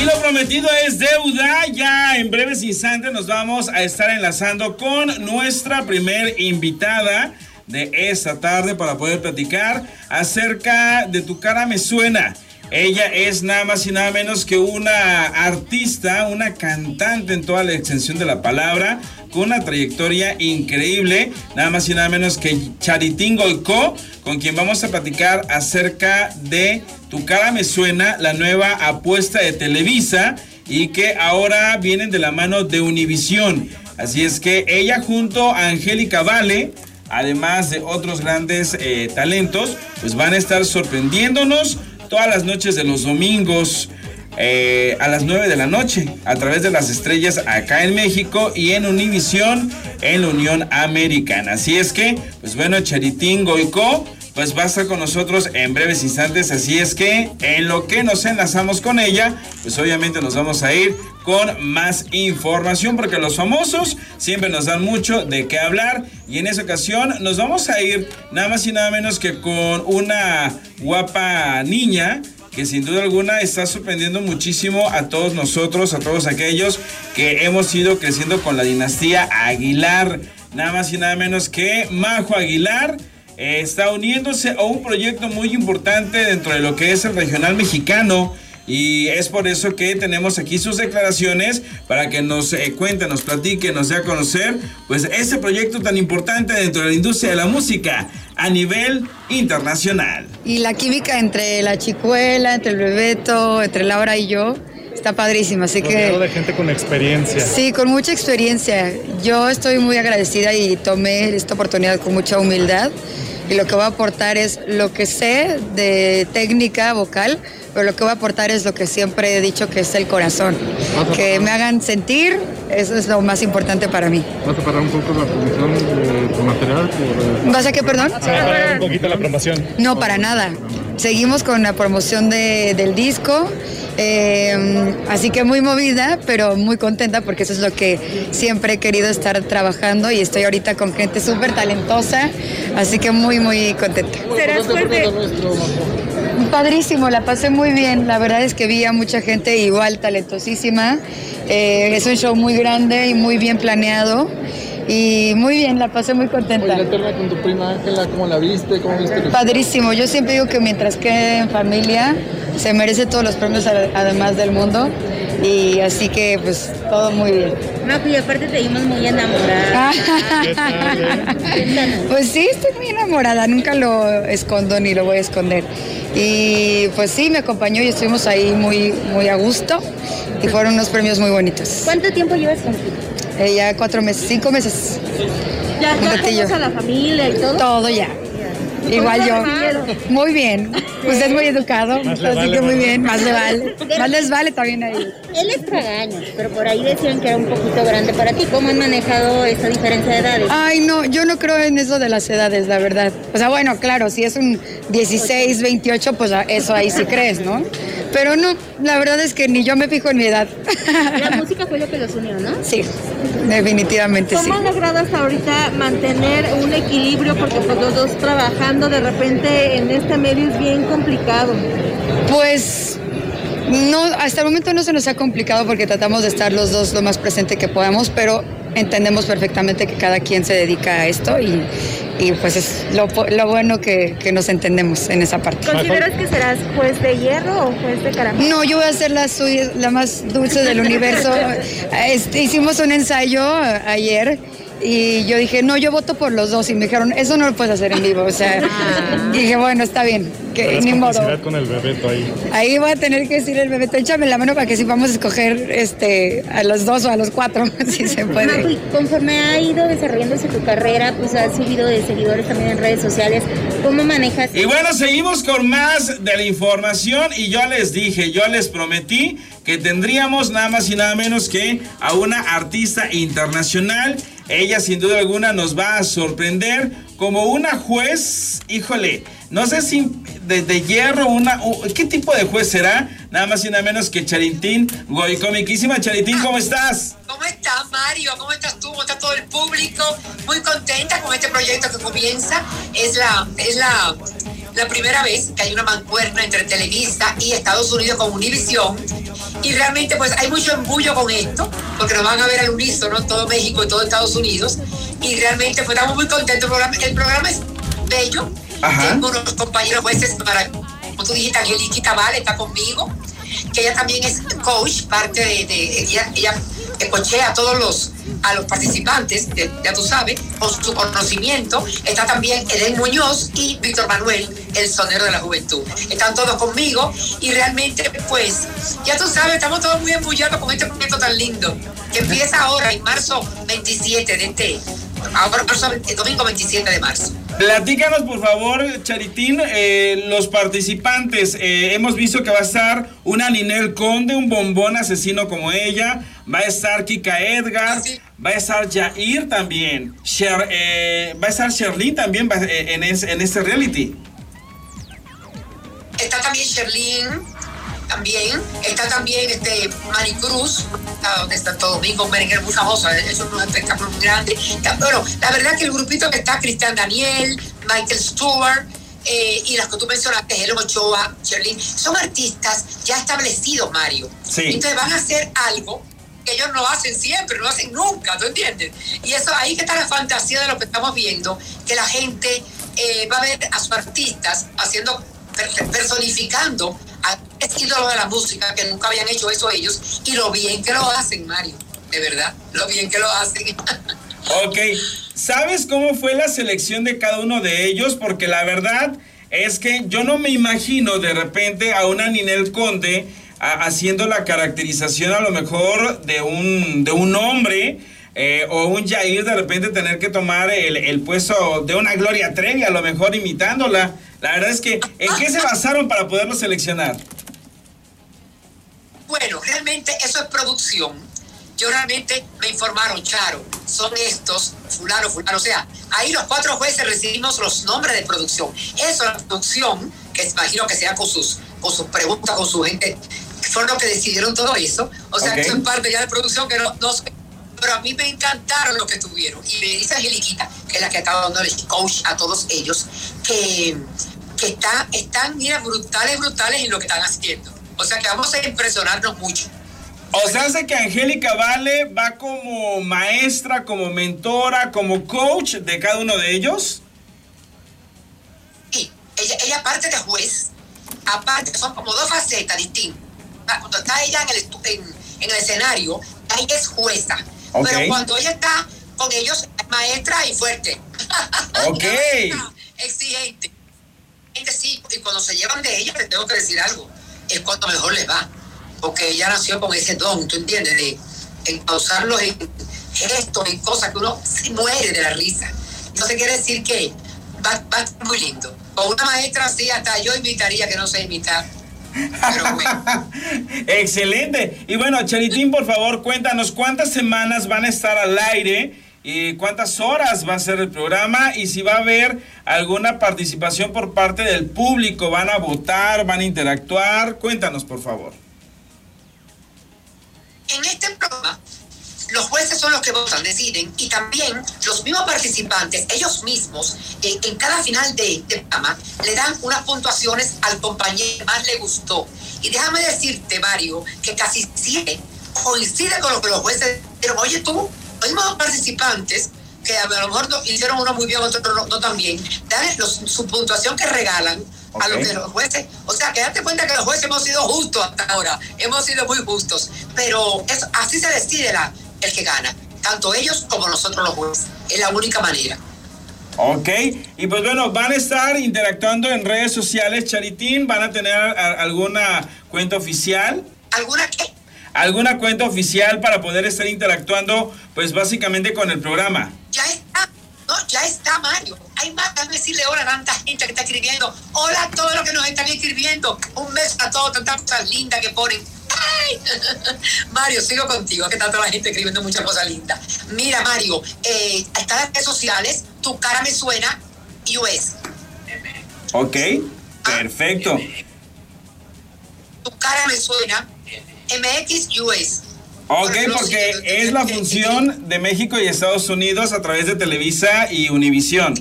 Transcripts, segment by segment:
Y lo prometido es deuda. Ya en breves instantes nos vamos a estar enlazando con nuestra primer invitada de esta tarde para poder platicar acerca de Tu cara me suena. Ella es nada más y nada menos que una artista, una cantante en toda la extensión de la palabra, con una trayectoria increíble, nada más y nada menos que Charitín Golco, con quien vamos a platicar acerca de Tu cara me suena, la nueva apuesta de Televisa y que ahora vienen de la mano de Univisión. Así es que ella junto a Angélica Vale, además de otros grandes eh, talentos, pues van a estar sorprendiéndonos todas las noches de los domingos. Eh, a las 9 de la noche a través de las estrellas acá en México y en Univisión en la Unión Americana. Así es que, pues bueno, Charitín Goico pues va a estar con nosotros en breves instantes. Así es que en lo que nos enlazamos con ella, pues obviamente nos vamos a ir con más información porque los famosos siempre nos dan mucho de qué hablar y en esa ocasión nos vamos a ir nada más y nada menos que con una guapa niña que sin duda alguna está sorprendiendo muchísimo a todos nosotros, a todos aquellos que hemos ido creciendo con la dinastía Aguilar. Nada más y nada menos que Majo Aguilar eh, está uniéndose a un proyecto muy importante dentro de lo que es el regional mexicano. Y es por eso que tenemos aquí sus declaraciones para que nos eh, cuente, nos platique, nos dé a conocer, pues ese proyecto tan importante dentro de la industria de la música a nivel internacional. Y la química entre la chicuela, entre el Bebeto, entre Laura y yo, está padrísima, así que... de gente con experiencia. Sí, con mucha experiencia. Yo estoy muy agradecida y tomé esta oportunidad con mucha humildad y lo que voy a aportar es lo que sé de técnica vocal, pero lo que voy a aportar es lo que siempre he dicho que es el corazón. Que me hagan sentir, eso es lo más importante para mí. ¿Vas a parar un poco la promoción de tu material? ¿Vas a qué, perdón? ¿Vas a parar un poquito la promoción? No, para nada. Seguimos con la promoción de, del disco. Eh, así que muy movida, pero muy contenta porque eso es lo que siempre he querido estar trabajando y estoy ahorita con gente súper talentosa, así que muy, muy contenta. ¿Serás fuerte? Padrísimo, la pasé muy bien. La verdad es que vi a mucha gente igual talentosísima. Eh, es un show muy grande y muy bien planeado. Y muy bien, la pasé muy contenta. ¿Y la con tu prima Ángela, cómo la viste? ¿Cómo viste Padrísimo. Yo siempre digo que mientras quede en familia, se merece todos los premios además del mundo. Y así que, pues, todo muy bien. No, y aparte te vimos muy enamorada. pues sí, estoy muy enamorada. Nunca lo escondo ni lo voy a esconder. Y pues sí, me acompañó y estuvimos ahí muy, muy a gusto. Y fueron unos premios muy bonitos. ¿Cuánto tiempo llevas con eh, ya cuatro meses, cinco meses. ¿Ya, ya a la familia y todo? Todo ya. Igual yo. Muy bien. Usted es muy educado, así que muy bien. Más le vale. Más les vale también ahí. Él es tragaños, pero por ahí decían que era un poquito grande para ti. ¿Cómo han manejado esa diferencia de edades? Ay, no, yo no creo en eso de las edades, la verdad. O sea, bueno, claro, si es un 16, 28, pues eso ahí sí crees, ¿no? Pero no, la verdad es que ni yo me fijo en mi edad. La música fue lo que los unió, ¿no? Sí, definitivamente sí. ¿Cómo han logrado hasta ahorita mantener un equilibrio? Porque pues los dos trabajando de repente en este medio es bien complicado. Pues no, hasta el momento no se nos ha complicado porque tratamos de estar los dos lo más presente que podamos, pero entendemos perfectamente que cada quien se dedica a esto y, y pues es lo, lo bueno que, que, nos entendemos en esa parte. ¿Consideras que serás juez de hierro o juez de caramelo? No, yo voy a ser la, la más dulce del universo. Este, hicimos un ensayo ayer y yo dije, no, yo voto por los dos. Y me dijeron, eso no lo puedes hacer en vivo. O sea, ah. dije, bueno, está bien. Que, ni modo. con el bebeto ahí. Ahí voy a tener que decir el bebeto, échame la mano para que sí vamos a escoger este, a los dos o a los cuatro, si se puede. conforme ha ido desarrollándose tu carrera, pues has subido de seguidores también en redes sociales. ¿Cómo manejas? Y bueno, seguimos con más de la información. Y yo les dije, yo les prometí que tendríamos nada más y nada menos que a una artista internacional ella sin duda alguna nos va a sorprender como una juez, híjole, no sé si de, hierro, una, ¿qué tipo de juez será? Nada más y nada menos que Charitín Goicomiquísima. Charitín, ¿cómo estás? ¿Cómo estás, Mario? ¿Cómo estás tú? ¿Cómo está todo el público? Muy contenta con este proyecto que comienza. Es la, es la la primera vez que hay una mancuerna entre Televisa y Estados Unidos con Univision. Y realmente pues hay mucho embullo con esto, porque nos van a ver al unísono todo México y todo Estados Unidos. Y realmente pues estamos muy contentos. El programa, el programa es bello. Ajá. Tengo unos compañeros jueces para, como tú dijiste, Angeliquita Vale está conmigo, que ella también es coach, parte de, ella, ella que coachea a todos los a los participantes, ya tú sabes, con su conocimiento. Está también Eden Muñoz y Víctor Manuel, el sonero de la juventud. Están todos conmigo y realmente, pues, ya tú sabes, estamos todos muy embullados con este proyecto tan lindo, que empieza ahora, en marzo 27 de este, ahora, marzo- el domingo 27 de marzo. Platícanos, por favor, Charitín, eh, los participantes. eh, hemos visto que va a estar una Ninel Conde, un bombón asesino como ella. Va a estar Kika Edgar. Sí. Va a estar Jair también. Sher- eh, va a estar Sherlyn también en, es- en este reality. Está también Sherlyn, también. Está también este Maricruz, donde está todo domingo, merengue muy famosa, es un espectáculo muy grande. Bueno, la verdad que el grupito que está, Cristian Daniel, Michael Stewart, eh, y las que tú mencionaste, Helen Ochoa, Sherlyn, son artistas ya establecidos, Mario. Sí. Entonces van a hacer algo que ellos no hacen siempre, no hacen nunca, ¿tú entiendes? Y eso ahí que está la fantasía de lo que estamos viendo, que la gente eh, va a ver a sus artistas haciendo, per- personificando este ídolo de la música que nunca habían hecho eso ellos y lo bien que lo hacen, Mario, de verdad, lo bien que lo hacen. Ok, ¿sabes cómo fue la selección de cada uno de ellos? Porque la verdad es que yo no me imagino de repente a una Ninel Conde a- haciendo la caracterización a lo mejor de un, de un hombre eh, o un Jair de repente tener que tomar el, el puesto de una Gloria Trevi, a lo mejor imitándola. La verdad es que, ¿en qué se basaron para poderlo seleccionar? Bueno, realmente eso es producción. Yo realmente me informaron, Charo, son estos, fulano, fulano. O sea, ahí los cuatro jueces recibimos los nombres de producción. Eso, la producción, que imagino que sea con sus, con sus preguntas, con su gente, fueron los que decidieron todo eso. O sea, Ok. que eso es parte ya de producción que no. Pero a mí me encantaron lo que tuvieron. Y me dice Angeliquita, que es la que estaba dando el coach a todos ellos, que, que está, están, mira, brutales, brutales en lo que están haciendo. O sea que vamos a impresionarnos mucho. O sea, hace que Angélica Vale va como maestra, como mentora, como coach de cada uno de ellos. Sí, ella, ella aparte de juez, aparte son como dos facetas distintas. Ah, Cuando está ella en el, en, en el escenario, ella es jueza. Pero cuando ella está con ellos, es maestra y fuerte. Ok. Exigente. Sí, y cuando se llevan de ella, les tengo que decir algo, es cuando mejor les va. Porque ella nació con ese don, ¿tú entiendes? De encauzarlos en gestos y cosas que uno se muere de la risa. Entonces quiere decir que va, va muy lindo. Con una maestra así, hasta yo imitaría que no sé imitar. Pero bueno. Excelente. Y bueno, Charitín, por favor, cuéntanos cuántas semanas van a estar al aire y cuántas horas va a ser el programa y si va a haber alguna participación por parte del público. ¿Van a votar? ¿Van a interactuar? Cuéntanos, por favor. En este programa, los jueces son los que votan, deciden, y también los mismos participantes, ellos mismos, eh, en cada final de, de programa, le dan unas puntuaciones al compañero que más le gustó. Y déjame decirte, Mario, que casi siempre coincide con lo que los jueces dijeron. Oye, tú, mismos participantes, que a lo mejor no- hicieron uno muy bien, otro no, no tan bien, dan los- su puntuación que regalan a lo Ok. que los jueces, o sea, que date cuenta que los jueces hemos sido justos hasta ahora, hemos sido muy justos, pero eso, así se decide la, el que gana, tanto ellos como nosotros los jueces, es la única manera. Ok, y pues bueno, van a estar interactuando en redes sociales, Charitín, van a tener a- alguna cuenta oficial. ¿Alguna que? Alguna cuenta oficial para poder estar interactuando, pues básicamente con el programa. Ya está, no, ya está Mario. Hay más, déjame decirle hola a tanta gente que está escribiendo. Hola a todos los que nos están escribiendo. Un beso a todos, tantas cosas lindas que ponen. ¡Ay! Mario, sigo contigo, que está toda la gente escribiendo muchas cosas lindas. Mira, Mario, eh, está en las redes sociales, tu cara me suena, US. Ok, perfecto. Tu cara me suena, MX US. Ok, porque es la función de México y Estados Unidos a través de Televisa y Univisión.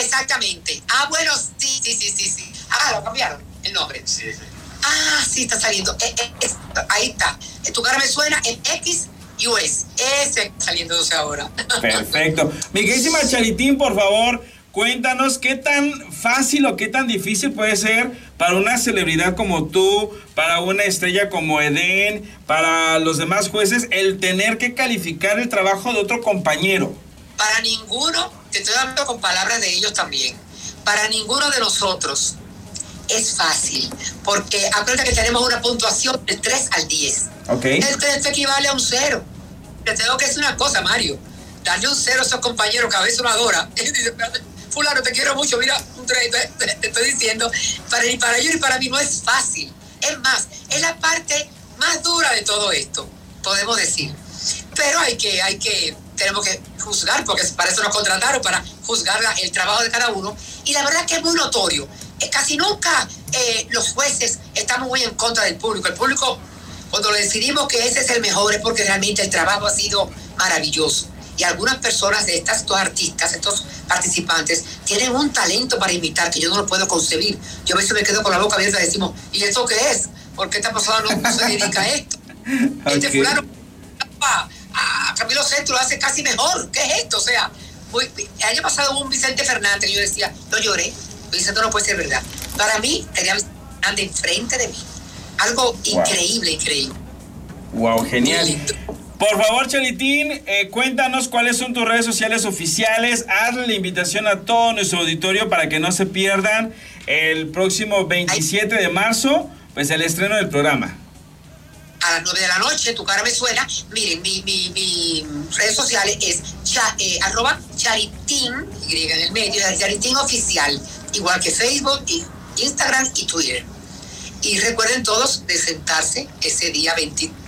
Exactamente. Ah, bueno, sí, sí, sí, sí, sí. Ah, lo cambiaron el nombre. Sí, sí. Ah, sí, está saliendo. Eh, eh, es- ahí está. Tu cara me suena en X US. Ese está saliendo ahora. Perfecto. Mi queridísima Charitín, por favor, cuéntanos qué tan fácil o qué tan difícil puede ser para una celebridad como tú, para una estrella como Eden, para los demás jueces, el tener que calificar el trabajo de otro compañero. Para ninguno, te estoy hablando con palabras de ellos también, para ninguno de nosotros es fácil, porque acuérdate que tenemos una puntuación del 3 al 10. ¿Ok? El 3 equivale a un cero. Te tengo que decir una cosa, Mario. Darle un cero a esos compañeros que a veces uno adora. Y dice, "Espérate, Fulano, te quiero mucho, mira, un 3, te, te- te estoy diciendo. Para, ni para ellos ni para mí no es fácil. Es más, es la parte más dura de todo esto, podemos decir. Pero hay que, hay que, tenemos que juzgar, porque para eso nos contrataron, para juzgar el trabajo de cada uno. Y la verdad que es muy notorio. Casi nunca eh, los jueces estamos muy en contra del público. El público, cuando le decidimos que ese es el mejor, es porque realmente el trabajo ha sido maravilloso. Y algunas personas de estas dos artistas, estos participantes, tienen un talento para imitar que yo no lo puedo concebir. Yo a veces me quedo con la boca abierta y decimos, ¿y esto qué es? ¿Por qué esta persona no, no se dedica a esto? Este fulano a, a Camilo Centro lo hace casi mejor. ¿Qué es esto? O sea, muy- el año pasado hubo un Vicente Fernández y yo decía, no lloré. Esto no puede ser verdad. Para mí, tenía Vicente Fernández enfrente de mí. Algo increíble, increíble. Wow, genial. Por favor, Charitín, eh, cuéntanos cuáles son tus redes sociales oficiales. Hazle la invitación a todo nuestro auditorio para que no se pierdan el próximo 27 de marzo, pues el estreno del programa. a las 9 de la noche, tu cara me suena. Miren, mi, redes sociales es eh, arroba charitín, Y en el medio, charitín oficial, igual que Facebook, Instagram y Twitter. Y recuerden todos de sentarse ese día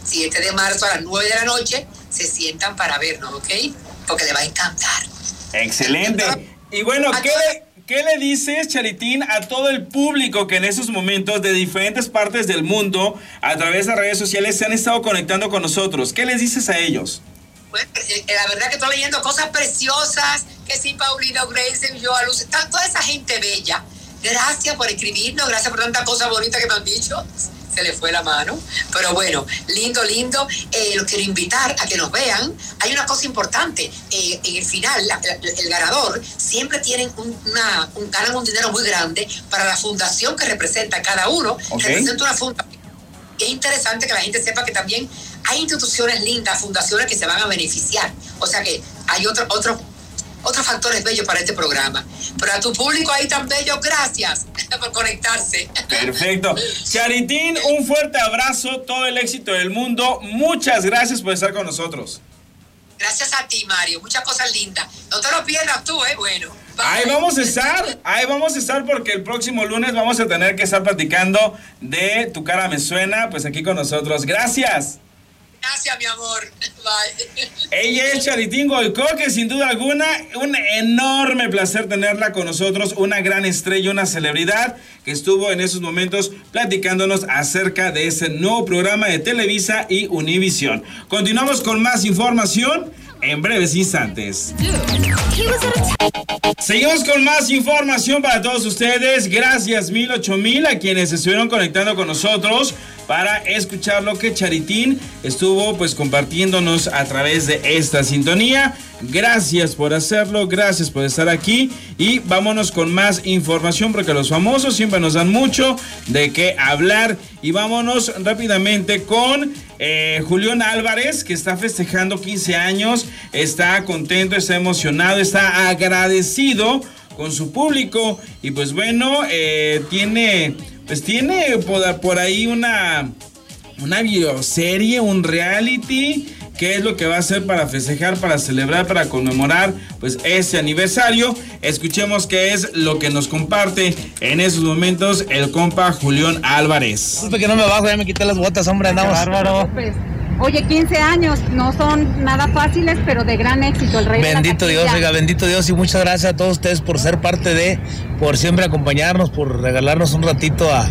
27 de marzo a las 9 de la noche, se sientan para vernos, ¿ok? Porque le va a encantar. Excelente. Y bueno, ¿qué le, qué le dices, Charitín, a todo el público que en esos momentos de diferentes partes del mundo, a través de redes sociales, se han estado conectando con nosotros? ¿Qué les dices a ellos? Eh, la verdad que estoy leyendo cosas preciosas, que sí, Paulina Grace, yo, Luz, está toda esa gente bella. Gracias por escribirnos, gracias por tanta cosa bonita que me han dicho. Se le fue la mano. Pero bueno, lindo, lindo. Eh, los quiero invitar a que nos vean. Hay una cosa importante. eh, en el final, la- la- el ganador siempre tienen un, una, un, ganan un dinero muy grande para la fundación que representa cada uno. Representa una fundación es interesante que la gente sepa que también hay instituciones lindas, fundaciones que se van a beneficiar. O sea que hay otro, otro, otros factores bellos para este programa. Pero a tu público ahí tan bello, gracias por conectarse. Perfecto. Charitín, un fuerte abrazo, todo el éxito del mundo. Muchas gracias por estar con nosotros. Gracias a ti, Mario. Muchas cosas lindas. No te lo pierdas tú, ¿eh? Bueno. bye. Ahí vamos a estar, ahí vamos a estar porque el próximo lunes vamos a tener que estar platicando de Tu cara me suena, pues aquí con nosotros. Gracias. Gracias, mi amor. Bye. Ella es Charitín Goico, que sin duda alguna, un enorme placer tenerla con nosotros, una gran estrella, una celebridad que estuvo en esos momentos platicándonos acerca de ese nuevo programa de Televisa y Univisión. Continuamos con más información en breves instantes. Seguimos con más información para todos ustedes. Gracias mil, ocho mil a quienes estuvieron conectando con nosotros para escuchar lo que Charitín estuvo pues compartiéndonos a través de esta sintonía. Gracias por hacerlo, gracias por estar aquí. Y vámonos con más información porque los famosos siempre nos dan mucho de qué hablar. Y vámonos rápidamente con eh, Julián Álvarez que está festejando 15 años, está contento, está emocionado, está agradecido con su público. Y pues bueno, eh, tiene pues tiene por, ahí una una bioserie, un reality, qué es lo que va a hacer para festejar, para celebrar, para conmemorar pues este aniversario. Escuchemos qué es lo que nos comparte en esos momentos el compa Julián Álvarez. Disculpe que no me bajo, ya me quité las botas, hombre, andamos. Bárbaro. Oye, 15 años no son nada fáciles, pero de gran éxito. El rey de la Bendito Dios, oiga, bendito Dios y muchas gracias a todos ustedes por ser parte de, por siempre acompañarnos, por regalarnos un ratito a,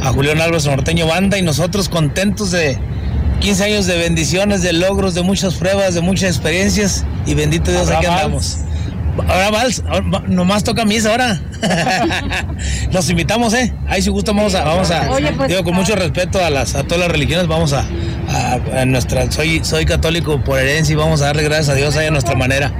a Julián Álvarez Norteño Banda y nosotros contentos de 15 años de bendiciones, de logros, de muchas pruebas, de muchas experiencias y bendito Dios, aquí andamos. Ahora vals, ahora nomás toca misa ahora. Los invitamos, ¿eh? Ahí si gusta vamos a, vamos a, Oye, pues, digo con mucho respeto a las, a todas las religiones, vamos a, a- a nuestra, soy, soy católico por herencia y vamos a darle gracias a Dios ahí a nuestra manera.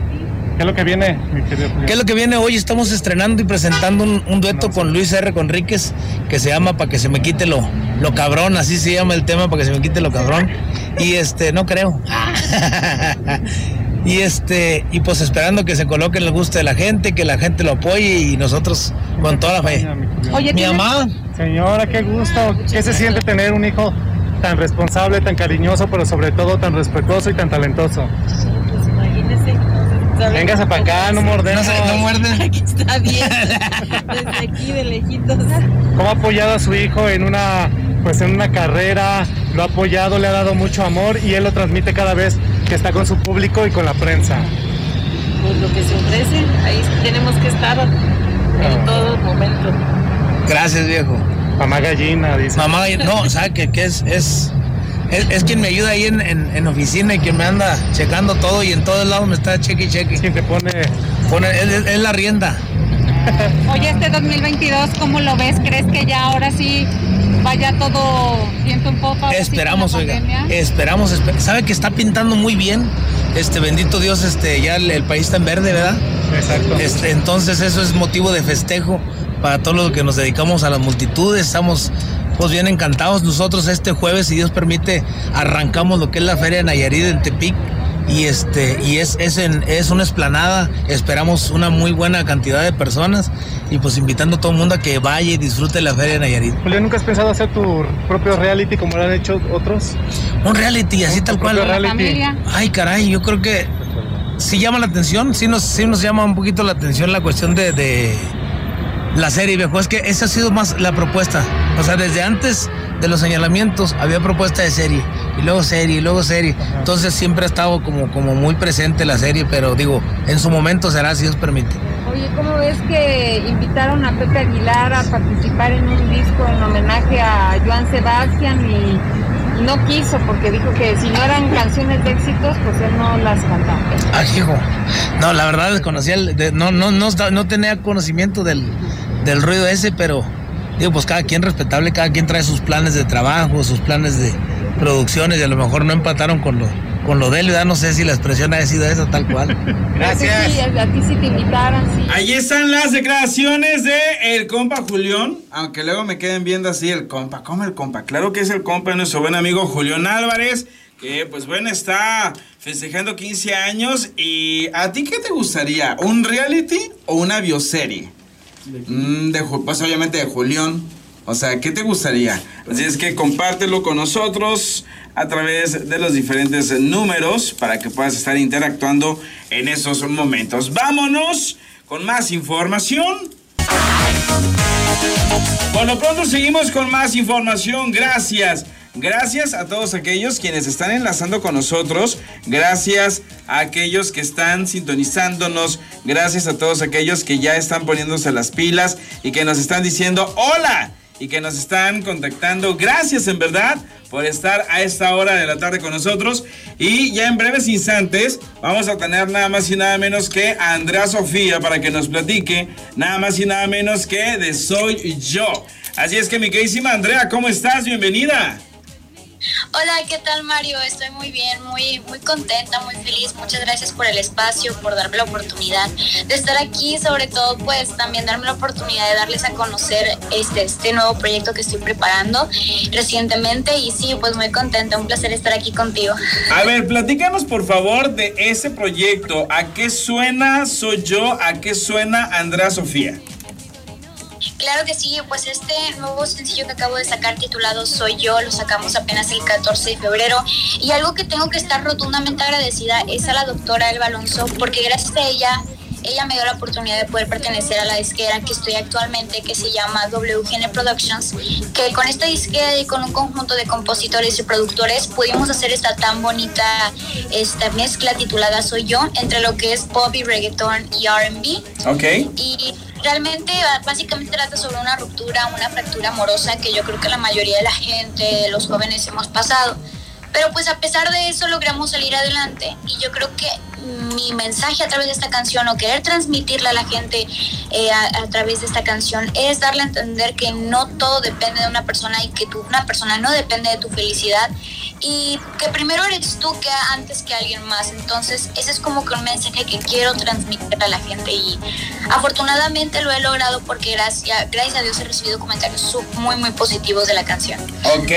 ¿Qué es lo que viene, mi querido Julián? ¿Qué es lo que viene hoy? Estamos estrenando y presentando un, un dueto con Luis R. Conríquez que se llama Pa' que se me quite lo, lo cabrón, así se llama el tema, para que se me quite lo cabrón. Y este, no creo. y este, y pues esperando que se coloque en el gusto de la gente, que la gente lo apoye y nosotros con toda la fe. Oye, Mi ¿tienes- mamá, Señora, qué gusto. ¿Qué se siente tener un hijo tan responsable, tan cariñoso, pero sobre todo tan respetuoso y tan talentoso? Véngase para acá, no mordemos. no, se- no muerde. Aquí está bien. Desde aquí de lejitos. ¿Cómo ha apoyado a su hijo en una, pues en una carrera? Lo ha apoyado, le ha dado mucho amor y él lo transmite cada vez que está con su público y con la prensa. Pues lo que se ofrece, ahí tenemos que estar en todo momento. Gracias, viejo. Mamá gallina, dice. Mamá, no, ¿sabe qué? que es, es, es, es quien me ayuda ahí en, en, en oficina y quien me anda checando todo y en todos lados me está cheque y cheque. Quien te pone Pone, es, es- es la rienda. Oye, este 2022, ¿cómo lo ves? ¿Crees que ya ahora sí vaya todo viento un poco? Esperamos, oiga. Esperamos. espe- ¿Sabe que está pintando muy bien? Este, bendito Dios, este, ya el, el país está en verde, ¿verdad? Exacto. Este, entonces eso es motivo de festejo para todos los que nos dedicamos a las multitudes. Estamos pues bien encantados. Nosotros este jueves, si Dios permite, arrancamos lo que es la Feria de Nayarit en Tepic. Y este, y es, es, en- es una esplanada, esperamos una muy buena cantidad de personas y pues invitando a todo el mundo a que vaya y disfrute la Feria de Nayarit. Julián, ¿nunca has pensado hacer tu propio reality como lo han hecho otros? Un reality, así tal cual. reality. familia. Ay, caray, yo creo que sí llama la atención, sí nos, sí nos llama un poquito la atención la cuestión de, de la serie, viejo. Es que esa ha sido más la propuesta. O sea, desde antes de los señalamientos había propuesta de serie, y luego serie, y luego serie. Entonces siempre ha estado como, como muy presente la serie, pero digo, en su momento será, si Dios permite. Oye, ¿cómo ves que invitaron a Pepe Aguilar a participar en un disco en homenaje a Joan Sebastián y, no quiso porque dijo que si no eran canciones de éxitos, pues él no las cantaba? Ay, hijo. No, la verdad desconocía, el- de- no, no, no, no tenía conocimiento del, del ruido ese, pero digo, pues cada quien respetable, cada quien trae sus planes de trabajo, sus planes de producciones y a lo mejor no empataron con lo, con lo de él, ¿verdad? No sé si la expresión ha sido esa tal cual. Gracias. Sí, a, a ti sí te invitaron, sí. Ahí están las declaraciones de el compa Julián, aunque luego me queden viendo así el compa, ¿cómo el compa? Claro que es el compa de nuestro buen amigo Julián Álvarez, que pues bueno, está festejando 15 años y ¿a ti qué te gustaría? ¿Un reality o una bioserie? Mm, de, Ju- pues obviamente de Julián. O sea, ¿qué te gustaría? Así es que compártelo con nosotros a través de los diferentes números para que puedas estar interactuando en esos momentos. Vámonos con más información. Por lo pronto seguimos con más información. Gracias. Gracias a todos aquellos quienes están enlazando con nosotros. Gracias a aquellos que están sintonizándonos. Gracias a todos aquellos que ya están poniéndose las pilas y que nos están diciendo hola y que nos están contactando. Gracias en verdad por estar a esta hora de la tarde con nosotros. Y ya en breves instantes vamos a tener nada más y nada menos que a Andrea Sofía para que nos platique nada más y nada menos que de Soy Yo. Así es que mi queridísima Andrea, ¿cómo estás? Bienvenida. Hola, ¿qué tal Mario? Estoy muy bien, muy, muy contenta, muy feliz. Muchas gracias por el espacio, por darme la oportunidad de estar aquí, sobre todo pues también darme la oportunidad de darles a conocer este, este nuevo proyecto que estoy preparando recientemente y sí, pues muy contenta, un placer estar aquí contigo. A ver, platícanos por favor de ese proyecto. ¿A qué suena Soy Yo? ¿A qué suena Andrea Sofía? Claro que sí, pues este nuevo sencillo que acabo de sacar titulado Soy yo, lo sacamos apenas el 14 de febrero y algo que tengo que estar rotundamente agradecida es a la doctora Elba Alonso porque gracias a ella ella me dio la oportunidad de poder pertenecer a la disquera que estoy actualmente, que se llama WGN Productions, que con esta disquera y con un conjunto de compositores y productores pudimos hacer esta tan bonita esta mezcla titulada Soy yo, entre lo que es pop y reggaeton y RB. Ok. Y realmente básicamente trata sobre una ruptura, una fractura amorosa que yo creo que la mayoría de la gente, los jóvenes hemos pasado. Pero pues a pesar de eso logramos salir adelante y yo creo que mi mensaje a través de esta canción o querer transmitirle a la gente eh, a, través de esta canción es darle a entender que no todo depende de una persona y que una persona no depende de tu felicidad y que primero eres tú que antes que alguien más. Entonces ese es como que un mensaje que quiero transmitir a la gente y afortunadamente lo he logrado porque gracias, a Dios he recibido comentarios muy muy positivos de la canción. Ok,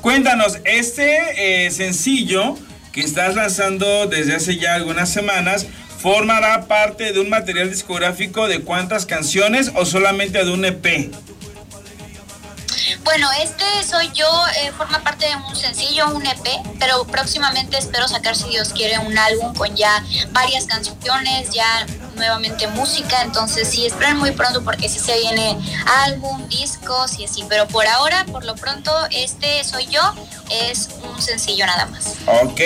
cuéntanos, este eh, sencillo que estás lanzando desde hace ya algunas semanas, ¿formará parte de un material discográfico de cuántas canciones o solamente de un EP? Bueno, este soy yo, eh, forma parte de un sencillo, un EP, pero próximamente espero sacar, si Dios quiere, un álbum con ya varias canciones, ya nuevamente música, entonces sí, esperen muy pronto porque si se viene álbum, discos y así, pero por ahora, por lo pronto, este soy yo, es un sencillo nada más. Ok,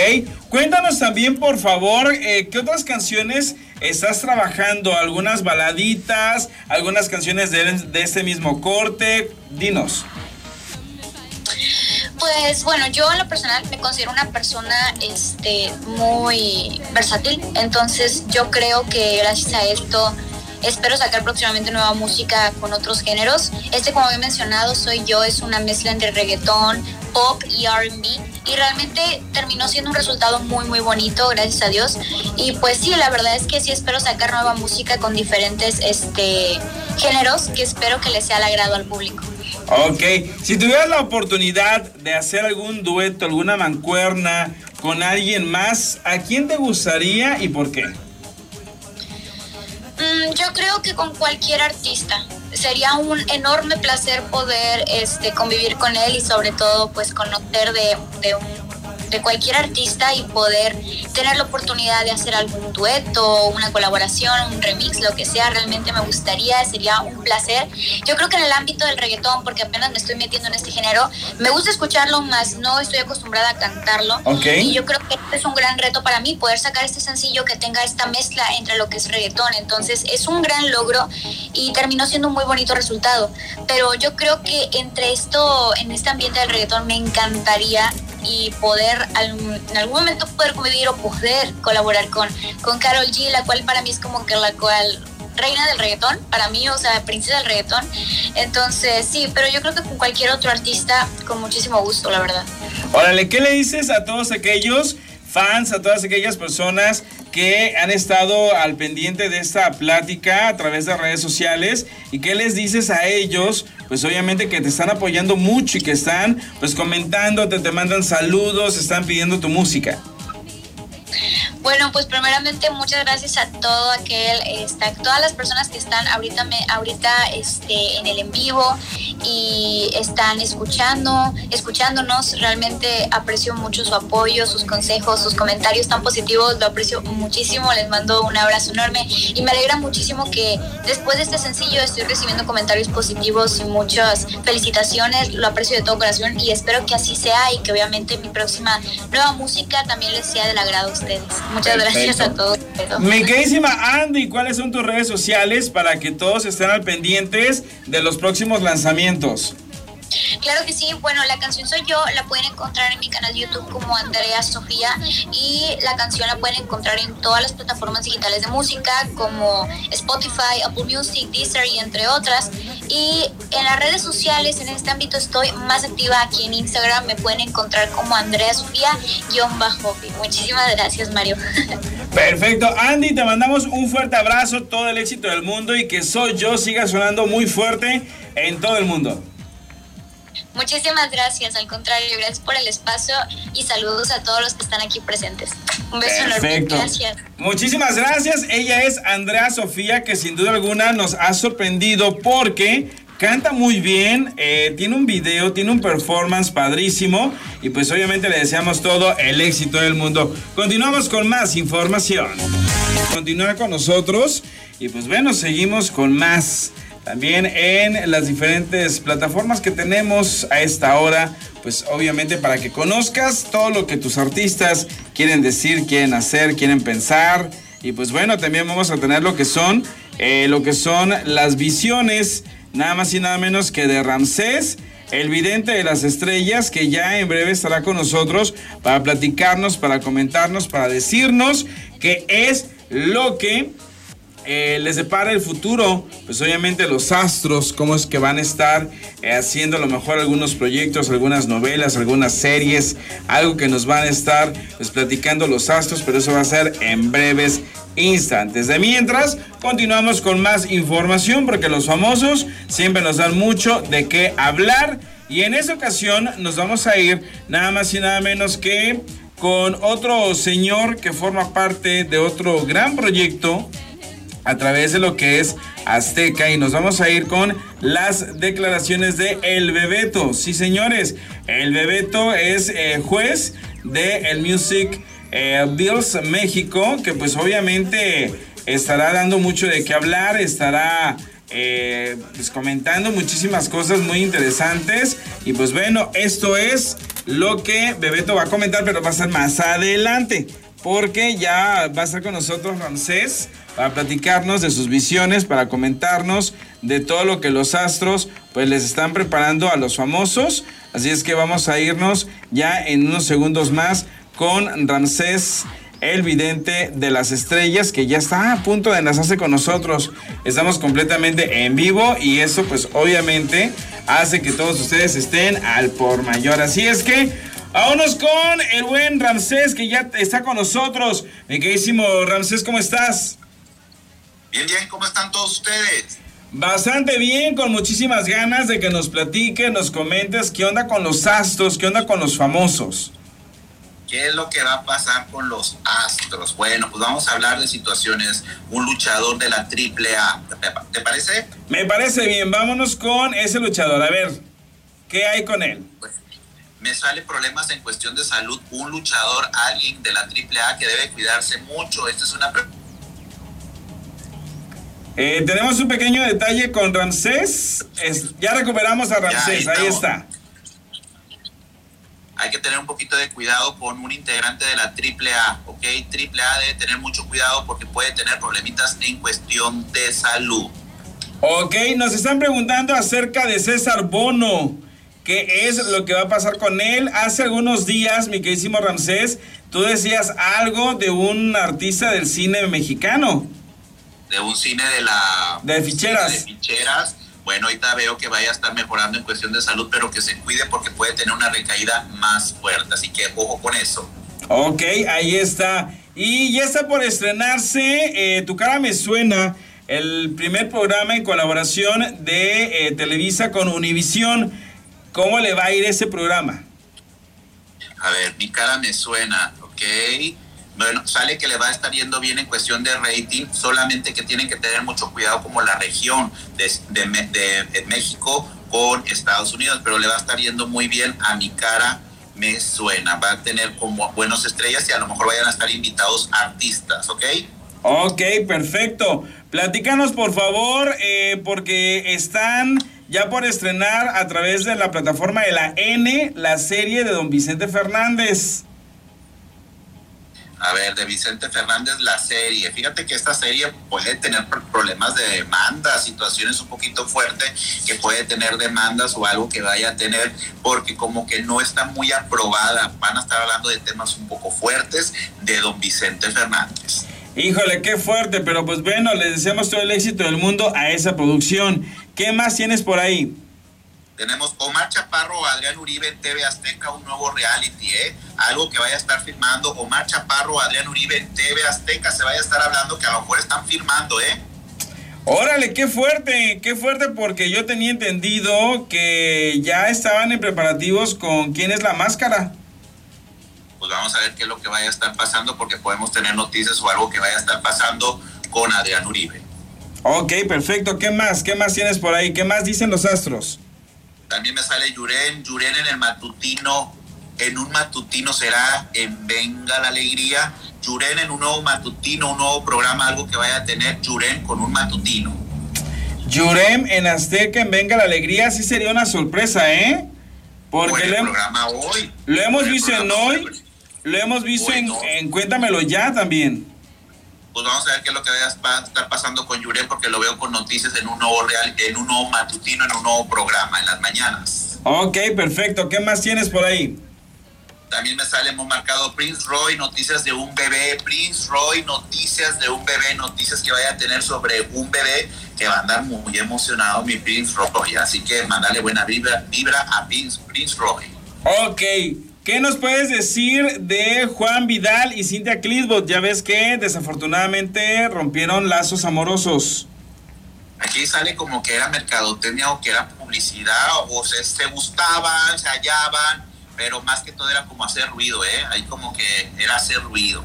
cuéntanos también, por favor, eh, ¿qué otras canciones estás trabajando? ¿Algunas baladitas? ¿Algunas canciones de, de este mismo corte? Dinos. Pues bueno, yo en lo personal me considero una persona este, muy versátil, entonces yo creo que gracias a esto espero sacar próximamente nueva música con otros géneros. Este, como había mencionado, Soy Yo es una mezcla entre reggaetón, pop y RB y realmente terminó siendo un resultado muy muy bonito, gracias a Dios. Y pues sí, la verdad es que sí espero sacar nueva música con diferentes este, géneros que espero que les sea al agrado al público. Ok, si tuvieras la oportunidad de hacer algún dueto, alguna mancuerna con alguien más, ¿a quién te gustaría y por qué? Mm, yo creo que con cualquier artista. Sería un enorme placer poder este, convivir con él y sobre todo pues conocer de, de un de cualquier artista y poder tener la oportunidad de hacer algún dueto, una colaboración, un remix, lo que sea, realmente me gustaría, sería un placer. Yo creo que en el ámbito del reggaetón, porque apenas me estoy metiendo en este género, me gusta escucharlo más, no estoy acostumbrada a cantarlo. Y yo creo que es un gran reto para mí poder sacar este sencillo que tenga esta mezcla entre lo que es reggaetón. Entonces es un gran logro y terminó siendo un muy bonito resultado. Pero yo creo que entre esto, en este ambiente del reggaetón, me encantaría y poder en algún momento poder convivir o poder colaborar con, con Carol G, la cual para mí es como que la cual reina del reggaetón, para mí, o sea, princesa del reggaetón. Entonces, sí, pero yo creo que con cualquier otro artista, con muchísimo gusto, la verdad. Órale, ¿qué le dices a todos aquellos fans, a todas aquellas personas que han estado al pendiente de esta plática a través de redes sociales y qué les dices a ellos, pues obviamente que te están apoyando mucho y que están pues comentando, te, te mandan saludos, están pidiendo tu música. Bueno, pues primeramente muchas gracias a todo aquel, está, todas las personas que están ahorita, me, ahorita este, en el en vivo y están escuchando, escuchándonos. Realmente aprecio mucho su apoyo, sus consejos, sus comentarios tan positivos. Lo aprecio muchísimo. Les mando un abrazo enorme y me alegra muchísimo que después de este sencillo estoy recibiendo comentarios positivos y muchas felicitaciones. Lo aprecio de todo corazón y espero que así sea y que obviamente mi próxima nueva música también les sea del agrado a ustedes. Muchas gracias a todos. Mi queridísima Andy, ¿cuáles son tus redes sociales para que todos estén al pendientes de los próximos lanzamientos? Claro que sí, bueno, la canción Soy Yo la pueden encontrar en mi canal de YouTube como Andrea Sofía y la canción la pueden encontrar en todas las plataformas digitales de música como Spotify, Apple Music, Deezer y entre otras. Y en las redes sociales, en este ámbito estoy más activa aquí en Instagram, me pueden encontrar como Andrea Sofía-bajo. Muchísimas gracias, Mario. Perfecto, Andy, te mandamos un fuerte abrazo, todo el éxito del mundo y que Soy Yo siga sonando muy fuerte en todo el mundo. Muchísimas gracias, al contrario, gracias por el espacio y saludos a todos los que están aquí presentes. Un beso enorme, gracias. Muchísimas gracias, ella es Andrea Sofía, que sin duda alguna nos ha sorprendido porque canta muy bien, eh, tiene un video, tiene un performance padrísimo y pues obviamente le deseamos todo el éxito del mundo. Continuamos con más información. Continúa con nosotros y pues bueno, seguimos con más. También en las diferentes plataformas que tenemos a esta hora, pues obviamente para que conozcas todo lo que tus artistas quieren decir, quieren hacer, quieren pensar. Y pues bueno, también vamos a tener lo que son, eh, lo que son las visiones, nada más y nada menos que de Ramsés el vidente de las estrellas, que ya en breve estará con nosotros para platicarnos, para comentarnos, para decirnos qué es lo que eh, les depara el futuro, pues obviamente los astros, cómo es que van a estar eh, haciendo a lo mejor algunos proyectos, algunas novelas, algunas series, algo que nos van a estar pues, platicando los astros, pero eso va a ser en breves instantes. De mientras, continuamos con más información porque los famosos siempre nos dan mucho de qué hablar y en esta ocasión nos vamos a ir nada más y nada menos que con otro señor que forma parte de otro gran proyecto a través de lo que es Azteca y nos vamos a ir con las declaraciones de El Bebeto. Sí, señores, El Bebeto es eh, juez de el Music eh, Bills México, que pues obviamente estará dando mucho de qué hablar, estará eh, pues comentando muchísimas cosas muy interesantes y pues bueno, esto es lo que Bebeto va a comentar, pero va a ser más adelante porque ya va a estar con nosotros Ramsés para platicarnos de sus visiones, para comentarnos de todo lo que los astros pues les están preparando a los famosos. Así es que vamos a irnos ya en unos segundos más con Ramsés el vidente de las estrellas que ya está a punto de enlazarse con nosotros. Estamos completamente en vivo y eso pues obviamente hace que todos ustedes estén al por mayor. Así es que Vámonos con el buen Ramsés que ya está con nosotros. Mi queridísimo Ramsés, ¿cómo estás? Bien, bien, ¿cómo están todos ustedes? Bastante bien, con muchísimas ganas de que nos platiques, nos comentes qué onda con los astros, qué onda con los famosos. ¿Qué es lo que va a pasar con los astros? Bueno, pues vamos a hablar de situaciones. Un luchador de la AAA. ¿Te parece? Me parece bien. Vámonos con ese luchador. A ver, ¿qué hay con él? Pues, me sale problemas en cuestión de salud. Un luchador, alguien de la AAA que debe cuidarse mucho. Esta es una eh, tenemos un pequeño detalle con Ramsés. ya recuperamos a Ramsés, ahí, está. Hay que tener un poquito de cuidado con un integrante de la AAA, ¿ok? AAA debe tener mucho cuidado porque puede tener problemitas en cuestión de salud. Ok, nos están preguntando acerca de César Bono. ¿Qué es lo que va a pasar con él? Hace algunos días, mi queridísimo Ramsés, tú decías algo de un artista del cine mexicano de un cine de la... De ficheras. De ficheras. Bueno, ahorita veo que vaya a estar mejorando en cuestión de salud, pero que se cuide porque puede tener una recaída más fuerte. Así que ojo con eso. Ok, ahí está. Y ya está por estrenarse eh, Tu cara me suena, el primer programa en colaboración de eh, Televisa con Univisión. ¿Cómo le va a ir ese programa? A ver, mi cara me suena, ok. Bueno, sale que le va a estar yendo bien en cuestión de rating, solamente que tienen que tener mucho cuidado como la región de, México con Estados Unidos, pero le va a estar yendo muy bien a mi cara me suena. Va a tener como buenos estrellas y a lo mejor vayan a estar invitados artistas, ¿ok? Ok, perfecto. Platícanos por favor, eh, porque están ya por estrenar a través de la plataforma de la N la serie de Don Vicente Fernández a ver, de Vicente Fernández, la serie. Fíjate que esta serie puede tener problemas de demanda, situaciones un poquito fuertes, que puede tener demandas o algo que vaya a tener, porque como que no está muy aprobada. Van a estar hablando de temas un poco fuertes de don Vicente Fernández. Híjole, qué fuerte, pero pues bueno, les deseamos todo el éxito del mundo a esa producción. ¿Qué más tienes por ahí? Tenemos Omar Chaparro, Adrián Uribe en TV Azteca, un nuevo reality, ¿eh? Algo que vaya a estar filmando. Omar Chaparro, Adrián Uribe en TV Azteca, se vaya a estar hablando que a lo mejor están filmando, ¿eh? Órale, qué fuerte, qué fuerte porque yo tenía entendido que ya estaban en preparativos con quién es la máscara. Pues vamos a ver qué es lo que vaya a estar pasando porque podemos tener noticias o algo que vaya a estar pasando con Adrián Uribe. Ok, perfecto. ¿Qué más? ¿Qué más tienes por ahí? ¿Qué más dicen los astros? También me sale Yuren, Yuren en el matutino, en un matutino será en Venga la Alegría. Yuren en un nuevo matutino, un nuevo programa, algo que vaya a tener Yuren con un matutino. Yurem en Azteca, en Venga la Alegría, sí sería una sorpresa, ¿eh? Porque el programa hoy. Lo hemos visto en hoy, lo hemos visto en, en, Cuéntamelo ya también. Pues vamos a ver qué es lo que va a estar pasando con Yurem, porque lo veo con noticias en un nuevo real, en un nuevo matutino, en un nuevo programa, en las mañanas. Ok, perfecto. ¿Qué más tienes por ahí? También me sale muy marcado Prince Roy, noticias de un bebé. Prince Roy, noticias de un bebé, noticias que vaya a tener sobre un bebé que va a andar muy emocionado mi Prince Roy. Así que mandale buena vibra, vibra a Prince, Prince Roy. Ok. ¿Qué nos puedes decir de Juan Vidal y Cintia Clitbot? Ya ves que desafortunadamente rompieron lazos amorosos. Aquí sale como que era mercadotecnia o que era publicidad o se, se gustaban, se hallaban pero más que todo era como hacer ruido, ¿eh? Ahí como que era hacer ruido.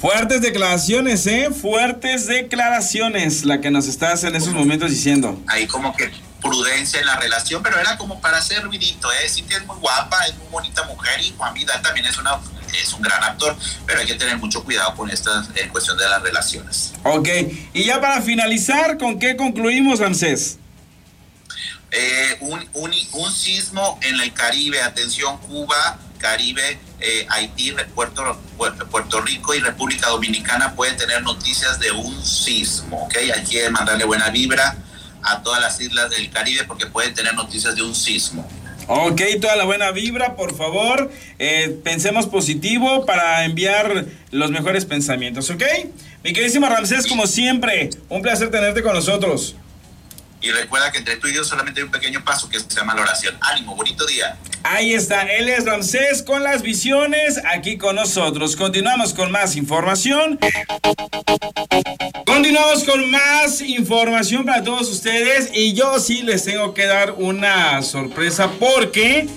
Fuertes declaraciones, ¿eh? Fuertes declaraciones, la que nos estás en esos momentos diciendo. Ahí como que prudencia en la relación, pero era como para hacer ruidito, ¿eh? Cintia es muy guapa, es muy bonita mujer y Juan Vidal también es, una, es un gran actor, pero hay que tener mucho cuidado con esta en cuestión de las relaciones. Ok, y ya para finalizar, ¿con qué concluimos, Ramsés? Eh, un, un, sismo en el Caribe, atención Cuba, Caribe, eh, Haití, Puerto, Puerto Rico y República Dominicana pueden tener noticias de un sismo, ¿ok? Hay que mandarle buena vibra a todas las islas del Caribe porque pueden tener noticias de un sismo. Ok, toda la buena vibra, por favor. Eh, pensemos positivo para enviar los mejores pensamientos, ¿ok? Mi queridísimo Ramsés, como siempre, un placer tenerte con nosotros. Y recuerda que entre tú y Dios solamente hay un pequeño paso que se llama la oración. Ánimo, bonito día. Ahí está, él es Ramsés con las visiones aquí con nosotros. Continuamos con más información. Continuamos con más información para todos ustedes y yo sí les tengo que dar una sorpresa porque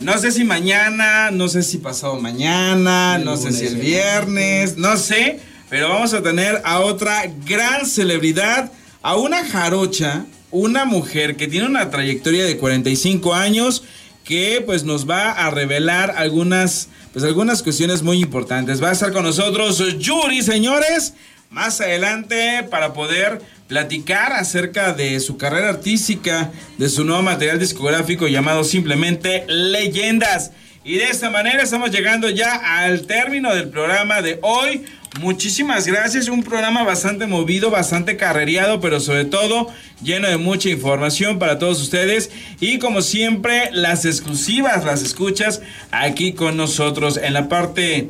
no sé si mañana, no sé si pasado mañana, no sé si el viernes, no sé, pero vamos a tener a otra gran celebridad a una jarocha, una mujer que tiene una trayectoria de 45 años que pues nos va a revelar algunas pues algunas cuestiones muy importantes. Va a estar con nosotros Yuri, señores, más adelante para poder platicar acerca de su carrera artística, de su nuevo material discográfico llamado simplemente Leyendas. Y de esta manera estamos llegando ya al término del programa de hoy. Muchísimas gracias, un programa bastante movido, bastante carrereado, pero sobre todo lleno de mucha información para todos ustedes. Y como siempre, las exclusivas, las escuchas aquí con nosotros en la parte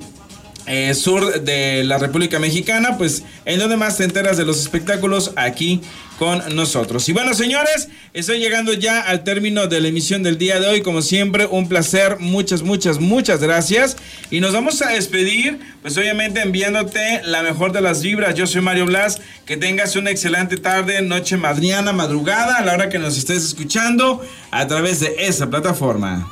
eh, sur de la República Mexicana, pues en donde más te enteras de los espectáculos aquí con nosotros. Y bueno, señores, estoy llegando ya al término de la emisión del día de hoy. Como siempre, un placer. Muchas, muchas, muchas gracias. Y nos vamos a despedir, pues obviamente enviándote la mejor de las vibras. Yo soy Mario Blas. Que tengas una excelente tarde, noche, madriana, madrugada, a la hora que nos estés escuchando a través de esa plataforma.